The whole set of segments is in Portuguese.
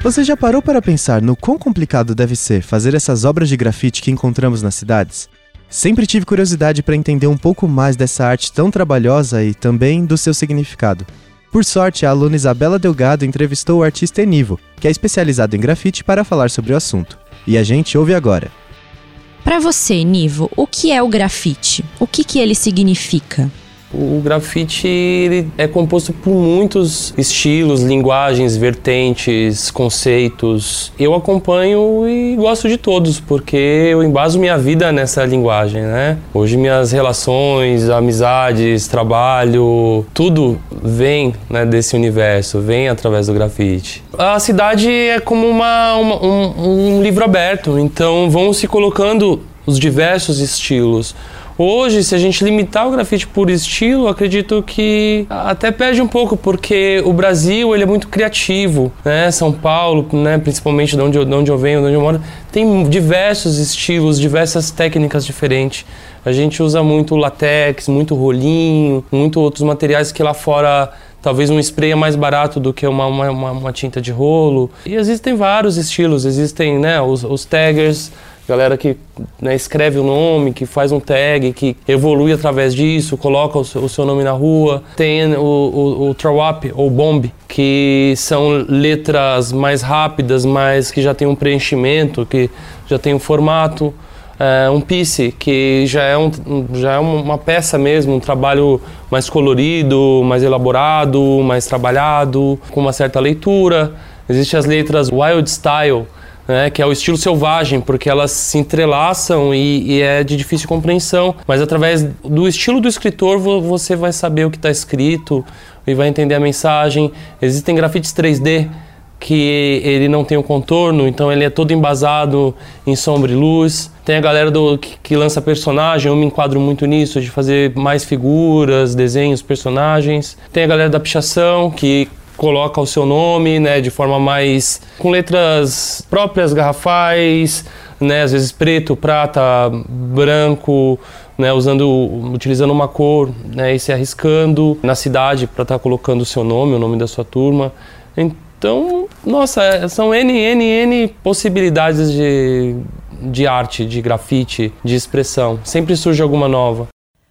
Você já parou para pensar no quão complicado deve ser fazer essas obras de grafite que encontramos nas cidades? Sempre tive curiosidade para entender um pouco mais dessa arte tão trabalhosa e também do seu significado. Por sorte, a aluna Isabela Delgado entrevistou o artista Enivo, que é especializado em grafite, para falar sobre o assunto. E a gente ouve agora. Para você, Nivo, o que é o grafite? O que, que ele significa? O grafite é composto por muitos estilos, linguagens, vertentes, conceitos. Eu acompanho e gosto de todos, porque eu embaso minha vida nessa linguagem, né? Hoje minhas relações, amizades, trabalho, tudo vem né, desse universo, vem através do grafite. A cidade é como uma, uma um, um livro aberto, então vão se colocando os diversos estilos. Hoje, se a gente limitar o grafite por estilo, acredito que até perde um pouco, porque o Brasil ele é muito criativo, né? São Paulo, né? principalmente de onde, eu, de onde eu venho, de onde eu moro, tem diversos estilos, diversas técnicas diferentes. A gente usa muito latex, muito rolinho, muito outros materiais que lá fora talvez um spray é mais barato do que uma, uma, uma, tinta de rolo. E existem vários estilos, existem né, os, os taggers, galera que né, escreve o nome, que faz um tag, que evolui através disso, coloca o seu, nome na rua. Tem o, o, o Trawap ou Bomb, que são letras mais rápidas, mas que já tem um preenchimento, que já tem um formato. É, um piece, que já é, um, já é uma peça mesmo, um trabalho mais colorido, mais elaborado, mais trabalhado, com uma certa leitura. Existem as letras Wild Style, né, que é o estilo selvagem, porque elas se entrelaçam e, e, é de difícil compreensão. Mas através do estilo do escritor você vai saber o que está escrito e vai entender a mensagem. Existem grafites 3D que ele não tem o um contorno, então ele é todo embasado em sombra e luz. Tem a galera do, que, que, lança personagem, eu me enquadro muito nisso, de fazer mais figuras, desenhos, personagens. Tem a galera da pichação, que coloca o seu nome, né, de forma mais com letras próprias, garrafais, né, às vezes preto, prata, branco, né, usando, utilizando uma cor, né, e se arriscando na cidade para estar tá colocando o seu nome, o nome da sua turma. Então, nossa, é, são N, N, N possibilidades de, de arte, de grafite, de expressão. Sempre surge alguma nova.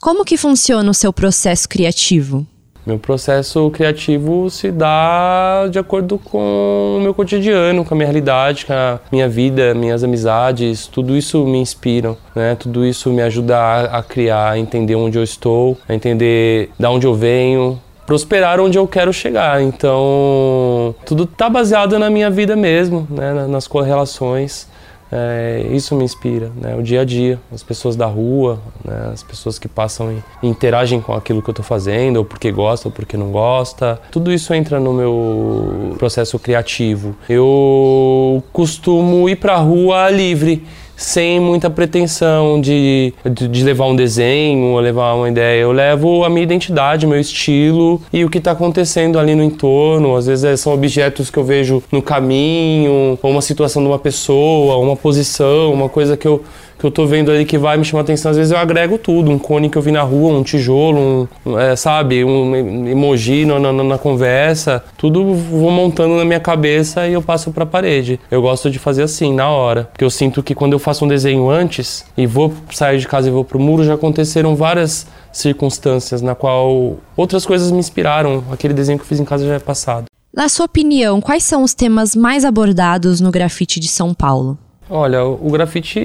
Como que funciona o seu processo criativo? Meu processo criativo se dá de acordo com o meu cotidiano, com a minha realidade, com a minha vida, minhas amizades, tudo isso me inspira, né? Tudo isso me ajuda a, criar, a entender onde eu estou, a entender de onde eu venho, prosperar onde eu quero chegar. Então, tudo está baseado na minha vida mesmo, né? nas correlações. É, isso me inspira, né? o dia a dia, as pessoas da rua, né? as pessoas que passam e interagem com aquilo que eu estou fazendo, ou porque gosta ou porque não gosta. Tudo isso entra no meu processo criativo. Eu costumo ir para a rua livre sem muita pretensão de, de, levar um desenho ou levar uma ideia. Eu levo a minha identidade, meu estilo e o que está acontecendo ali no entorno. Às vezes é, são objetos que eu vejo no caminho, ou uma situação de uma pessoa, uma posição, uma coisa que eu que eu tô vendo ali que vai me chamar atenção, às vezes eu agrego tudo, um cone que eu vi na rua, um tijolo, um, é, sabe, um emoji na, na, na, conversa, tudo vou montando na minha cabeça e eu passo para a parede. Eu gosto de fazer assim, na hora, porque eu sinto que quando eu faço um desenho antes e vou sair de casa e vou pro muro, já aconteceram várias circunstâncias na qual outras coisas me inspiraram. Aquele desenho que eu fiz em casa já é passado. Na sua opinião, quais são os temas mais abordados no grafite de São Paulo? Olha, o grafite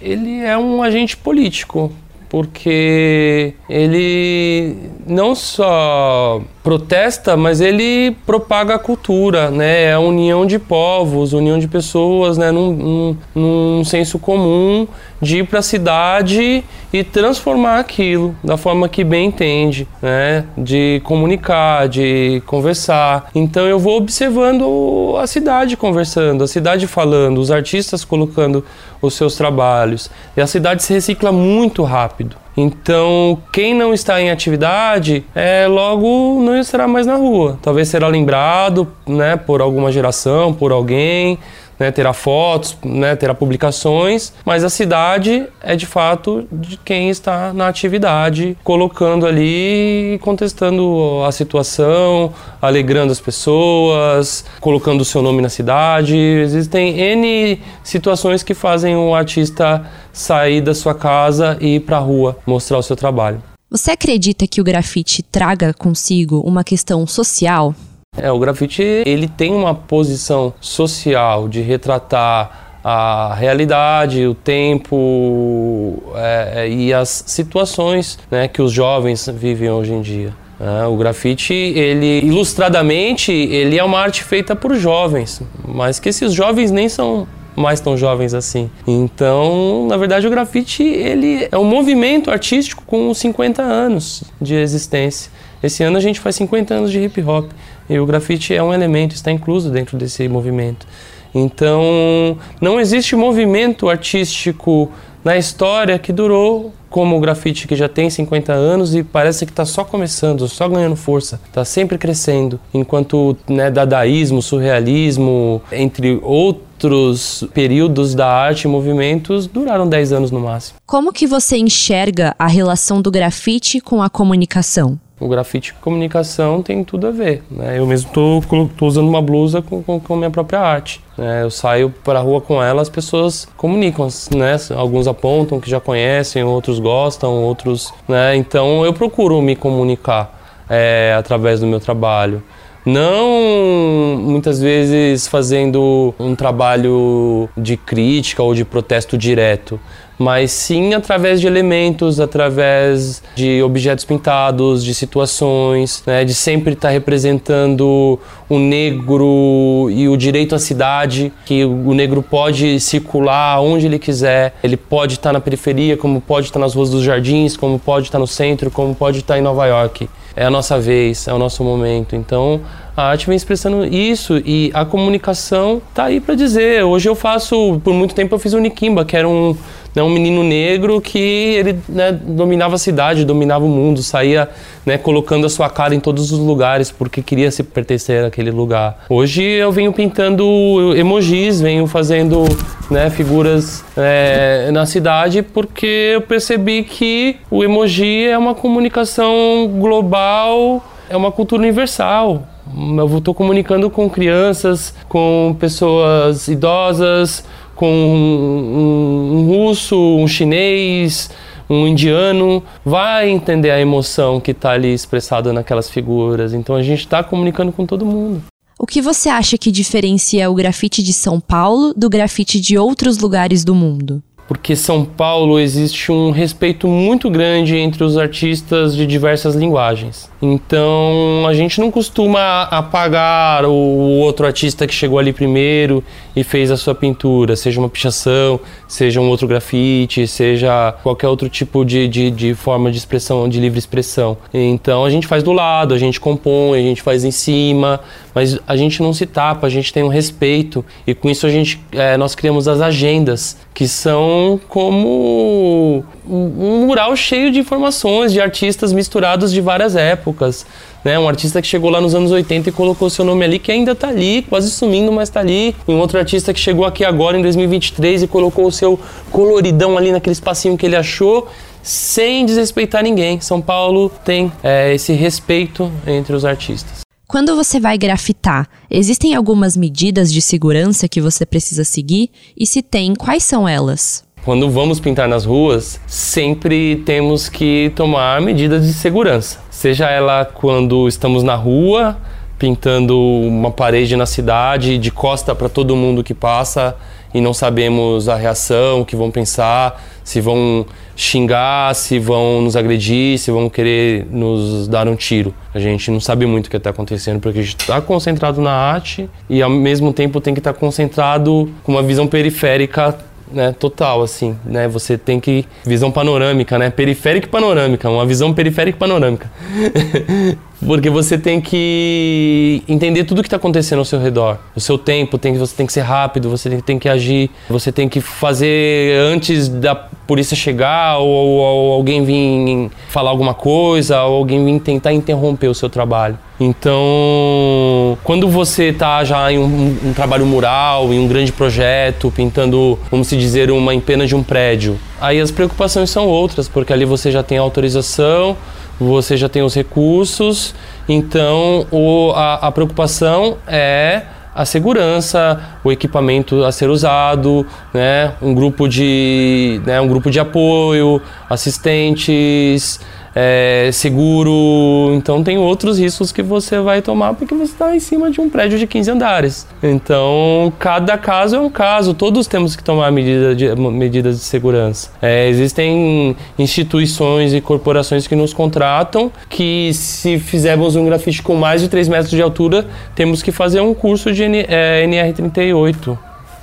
ele é um agente político, porque ele não só protesta, mas ele propaga a cultura, né? É a união de povos, união de pessoas, né? Num, num, num senso comum de ir para a cidade e transformar aquilo da forma que bem entende, né? De comunicar, de conversar. Então eu vou observando a cidade conversando, a cidade falando, os artistas colocando os seus trabalhos. E a cidade se recicla muito rápido. Então, quem não está em atividade, é, logo não estará mais na rua. Talvez será lembrado né, por alguma geração, por alguém, né, terá fotos, né, terá publicações, mas a cidade é de fato de quem está na atividade, colocando ali, contestando a situação, alegrando as pessoas, colocando o seu nome na cidade. Existem N situações que fazem o artista sair da sua casa e ir para a rua mostrar o seu trabalho. Você acredita que o grafite traga consigo uma questão social? É, o grafite ele tem uma posição social de retratar a realidade, o tempo é, é, e as situações né, que os jovens vivem hoje em dia. É, o grafite, ele ilustradamente, ele é uma arte feita por jovens, mas que esses jovens nem são mais tão jovens assim. Então, na verdade, o grafite ele é um movimento artístico com 50 anos de existência. Esse ano a gente faz 50 anos de hip hop. E o grafite é um elemento, está incluso dentro desse movimento. Então, não existe movimento artístico na história que durou como o grafite que já tem 50 anos e parece que está só começando, só ganhando força, está sempre crescendo, enquanto né, dadaísmo, surrealismo, entre outros períodos da arte e movimentos duraram 10 anos no máximo. Como que você enxerga a relação do grafite com a comunicação? O grafite e comunicação tem tudo a ver. Né? Eu mesmo estou usando uma blusa com, com, com minha própria arte. Né? Eu saio para a rua com ela, as pessoas comunicam. Né? Alguns apontam que já conhecem, outros gostam, outros. Né? Então eu procuro me comunicar é, através do meu trabalho. Não muitas vezes fazendo um trabalho de crítica ou de protesto direto, mas sim através de elementos, através de objetos pintados, de situações, né, de sempre estar tá representando o negro e o direito à cidade, que o negro pode circular onde ele quiser, ele pode estar tá na periferia, como pode estar tá nas ruas dos jardins, como pode estar no centro, como pode estar em Nova York. É a nossa vez, é o nosso momento. Então, a arte vem expressando isso e a comunicação tá aí para dizer. Hoje eu faço, por muito tempo eu fiz o Nikimba, que era um né, um menino negro que ele né, dominava a cidade, dominava o mundo, saía né, colocando a sua cara em todos os lugares porque queria se pertencer àquele lugar. Hoje eu venho pintando emojis, venho fazendo né, figuras é, na cidade porque eu percebi que o emoji é uma comunicação global, é uma cultura universal. Eu estou comunicando com crianças, com pessoas idosas, com um, um, russo, um chinês, um indiano, vai entender a emoção que está ali expressada naquelas figuras. Então a gente está comunicando com todo mundo. O que você acha que diferencia o grafite de São Paulo do grafite de outros lugares do mundo? Porque São Paulo existe um respeito muito grande entre os artistas de diversas linguagens. Então a gente não costuma apagar o outro artista que chegou ali primeiro e fez a sua pintura, seja uma pichação, seja um outro grafite, seja qualquer outro tipo de, de, de forma de expressão, de livre expressão. Então a gente faz do lado, a gente compõe, a gente faz em cima, mas a gente não se tapa, a gente tem um respeito e com isso a gente é, nós criamos as agendas que são como um mural cheio de informações de artistas misturados de várias épocas. Né? Um artista que chegou lá nos anos 80 e colocou seu nome ali, que ainda está ali, quase sumindo, mas está ali. E um outro artista que chegou aqui agora em 2023 e colocou o seu coloridão ali naquele espacinho que ele achou sem desrespeitar ninguém. São Paulo tem é, esse respeito entre os artistas. Quando você vai grafitar, existem algumas medidas de segurança que você precisa seguir? E se tem, quais são elas? Quando vamos pintar nas ruas, sempre temos que tomar medidas de segurança. Seja ela quando estamos na rua, pintando uma parede na cidade, de costa para todo mundo que passa e não sabemos a reação, o que vão pensar, se vão xingar, se vão nos agredir, se vão querer nos dar um tiro. A gente não sabe muito o que está acontecendo porque a gente está concentrado na arte e ao mesmo tempo tem que estar tá concentrado com uma visão periférica né, total, assim, né? Você tem que visão panorâmica, né? Periférica e panorâmica, uma visão periférica e panorâmica. Porque você tem que entender tudo que está acontecendo ao seu redor. O seu tempo, tem, você tem que ser rápido, você tem, tem que agir, você tem que fazer antes da polícia chegar ou, ou, ou alguém vir falar alguma coisa, ou alguém vir tentar interromper o seu trabalho. Então, quando você está já em um, um, trabalho mural, em um grande projeto, pintando, vamos se dizer, uma empena de um prédio, aí as preocupações são outras, porque ali você já tem autorização, você já tem os recursos, então o, a, a preocupação é a segurança, o equipamento a ser usado, né, um grupo de, né, um grupo de apoio, assistentes, é, seguro. Então tem outros riscos que você vai tomar porque você está em cima de um prédio de 15 andares. Então cada caso é um caso, todos temos que tomar medida de, medidas de segurança. É, existem instituições e corporações que nos contratam que se fizermos um grafite com mais de 3 metros de altura, temos que fazer um curso de é, NR38.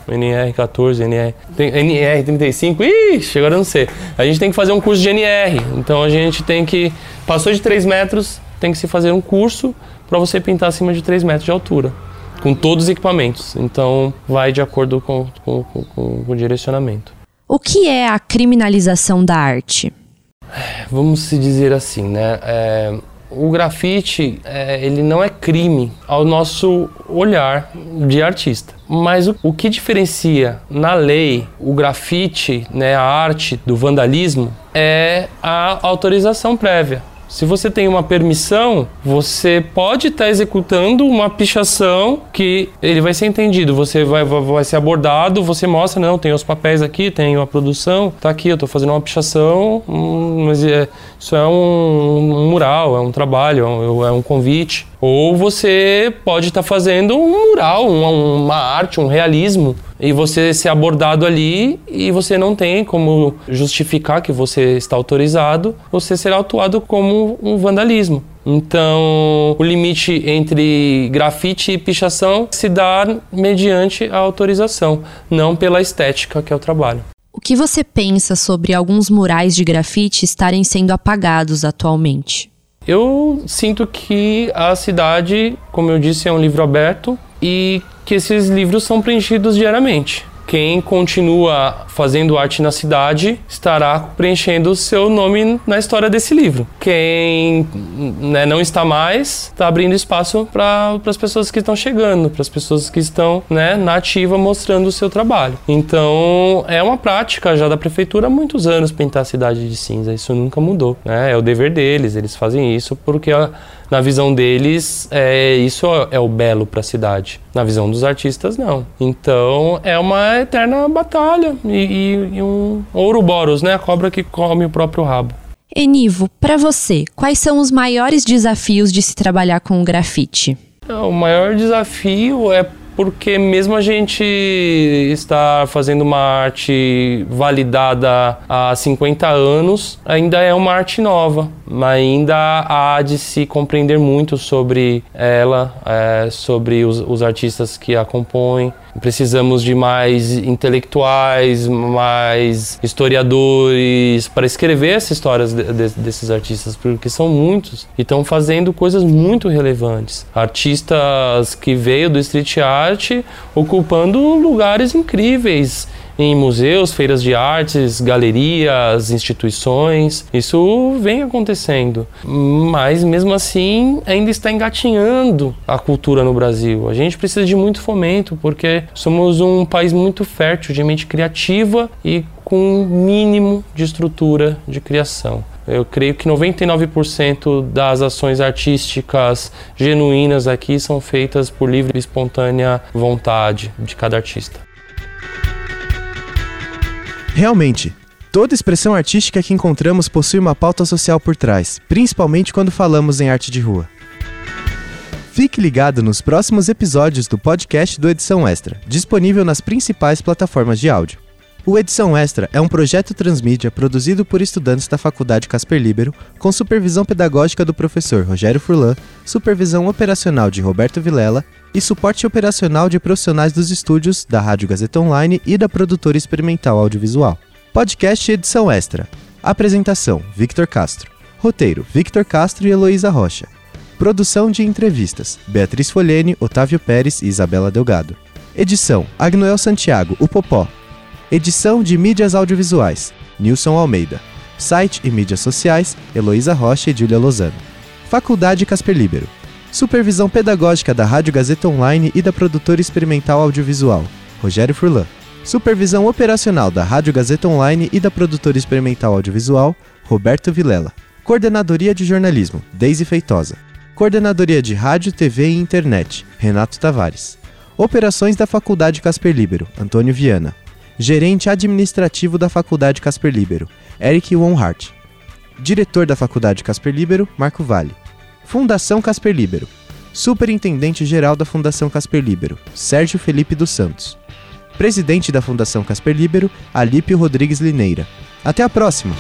NR14, NR, NR35, ixi, agora eu não sei. A gente tem que fazer um curso de NR, então a gente tem que, passou de 3 metros, tem que se fazer um curso para você pintar acima de 3 metros de altura, com todos os equipamentos. Então vai de acordo com, com, com, com o direcionamento. O que é a criminalização da arte? Vamos se dizer assim, né? É, o grafite é, ele não é crime ao nosso olhar de artista. Mas o, o que diferencia na lei o grafite, né, a arte do vandalismo, é a autorização prévia. Se você tem uma permissão, você pode estar tá executando uma pichação que ele vai ser entendido. Você vai, vai, vai, ser abordado, você mostra, não, tem os papéis aqui, tem a produção, tá aqui, eu estou fazendo uma pichação, hum, mas é, isso é um, um, mural, é um trabalho, é um, é um convite. Ou você pode estar tá fazendo um mural, uma, uma arte, um realismo e você ser abordado ali e você não tem como justificar que você está autorizado, você será autuado como um vandalismo. Então, o limite entre grafite e pichação se dá mediante a autorização, não pela estética que é o trabalho. O que você pensa sobre alguns murais de grafite estarem sendo apagados atualmente? Eu sinto que a cidade, como eu disse, é um livro aberto e que esses livros são preenchidos diariamente. Quem continua fazendo arte na cidade estará preenchendo o seu nome na história desse livro. Quem né, não está mais está abrindo espaço para as pessoas que estão chegando, para as pessoas que estão né, na ativa mostrando o seu trabalho. Então é uma prática já da prefeitura há muitos anos pintar a cidade de cinza. Isso nunca mudou. Né? É o dever deles, eles fazem isso porque a, na visão deles, é, isso é o belo para a cidade. Na visão dos artistas, não. Então é uma eterna batalha e, e, e um Ouroboros, né? A cobra que come o próprio rabo. Enivo, para você, quais são os maiores desafios de se trabalhar com o grafite? O maior desafio é porque mesmo a gente estar fazendo uma arte validada há 50 anos, ainda é uma arte nova, ainda há de se compreender muito sobre ela, é, sobre os, os artistas que a compõem. Precisamos de mais intelectuais, mais historiadores para escrever essas histórias de, de, desses artistas, porque são muitos e estão fazendo coisas muito relevantes. Artistas que veio do street art ocupando lugares incríveis em museus, feiras de artes, galerias, instituições. Isso vem acontecendo, mas mesmo assim ainda está engatinhando a cultura no Brasil. A gente precisa de muito fomento porque somos um país muito fértil de mente criativa e com um mínimo de estrutura de criação. Eu creio que 99% das ações artísticas genuínas aqui são feitas por livre e espontânea vontade de cada artista. Realmente, toda expressão artística que encontramos possui uma pauta social por trás, principalmente quando falamos em arte de rua. Fique ligado nos próximos episódios do podcast do Edição Extra, disponível nas principais plataformas de áudio. O Edição Extra é um projeto transmídia produzido por estudantes da Faculdade Casper Libero, com supervisão pedagógica do professor Rogério Furlan, supervisão operacional de Roberto Vilela e suporte operacional de profissionais dos estúdios da Rádio Gazeta Online e da produtora experimental audiovisual. Podcast edição extra. Apresentação: Victor Castro. Roteiro: Victor Castro e Heloísa Rocha. Produção de entrevistas: Beatriz Folhene, Otávio Pérez e Isabela Delgado. Edição: Agnoel Santiago, o Popó. Edição de mídias audiovisuais: Nilson Almeida. Site e mídias sociais: Heloísa Rocha e Júlia Lozano. Faculdade Casper Libero. Supervisão pedagógica da Rádio Gazeta Online e da produtora experimental audiovisual: Rogério Furlan. Supervisão operacional da Rádio Gazeta Online e da produtora experimental audiovisual, Roberto Vilela. Coordenadoria de jornalismo, Deise Feitosa. Coordenadoria de Rádio, TV e Internet, Renato Tavares. Operações da Faculdade Casper Libero, Antônio Viana. Gerente administrativo da Faculdade Casper Libero, Eric Wonhart. Diretor da Faculdade Casper Libero, Marco Vale. Fundação Casper Libero. Superintendente Geral da Fundação Casper Libero, Sérgio Felipe dos Santos. Presidente da Fundação Casper Libero, Alípio Rodrigues Lineira. Até a próxima!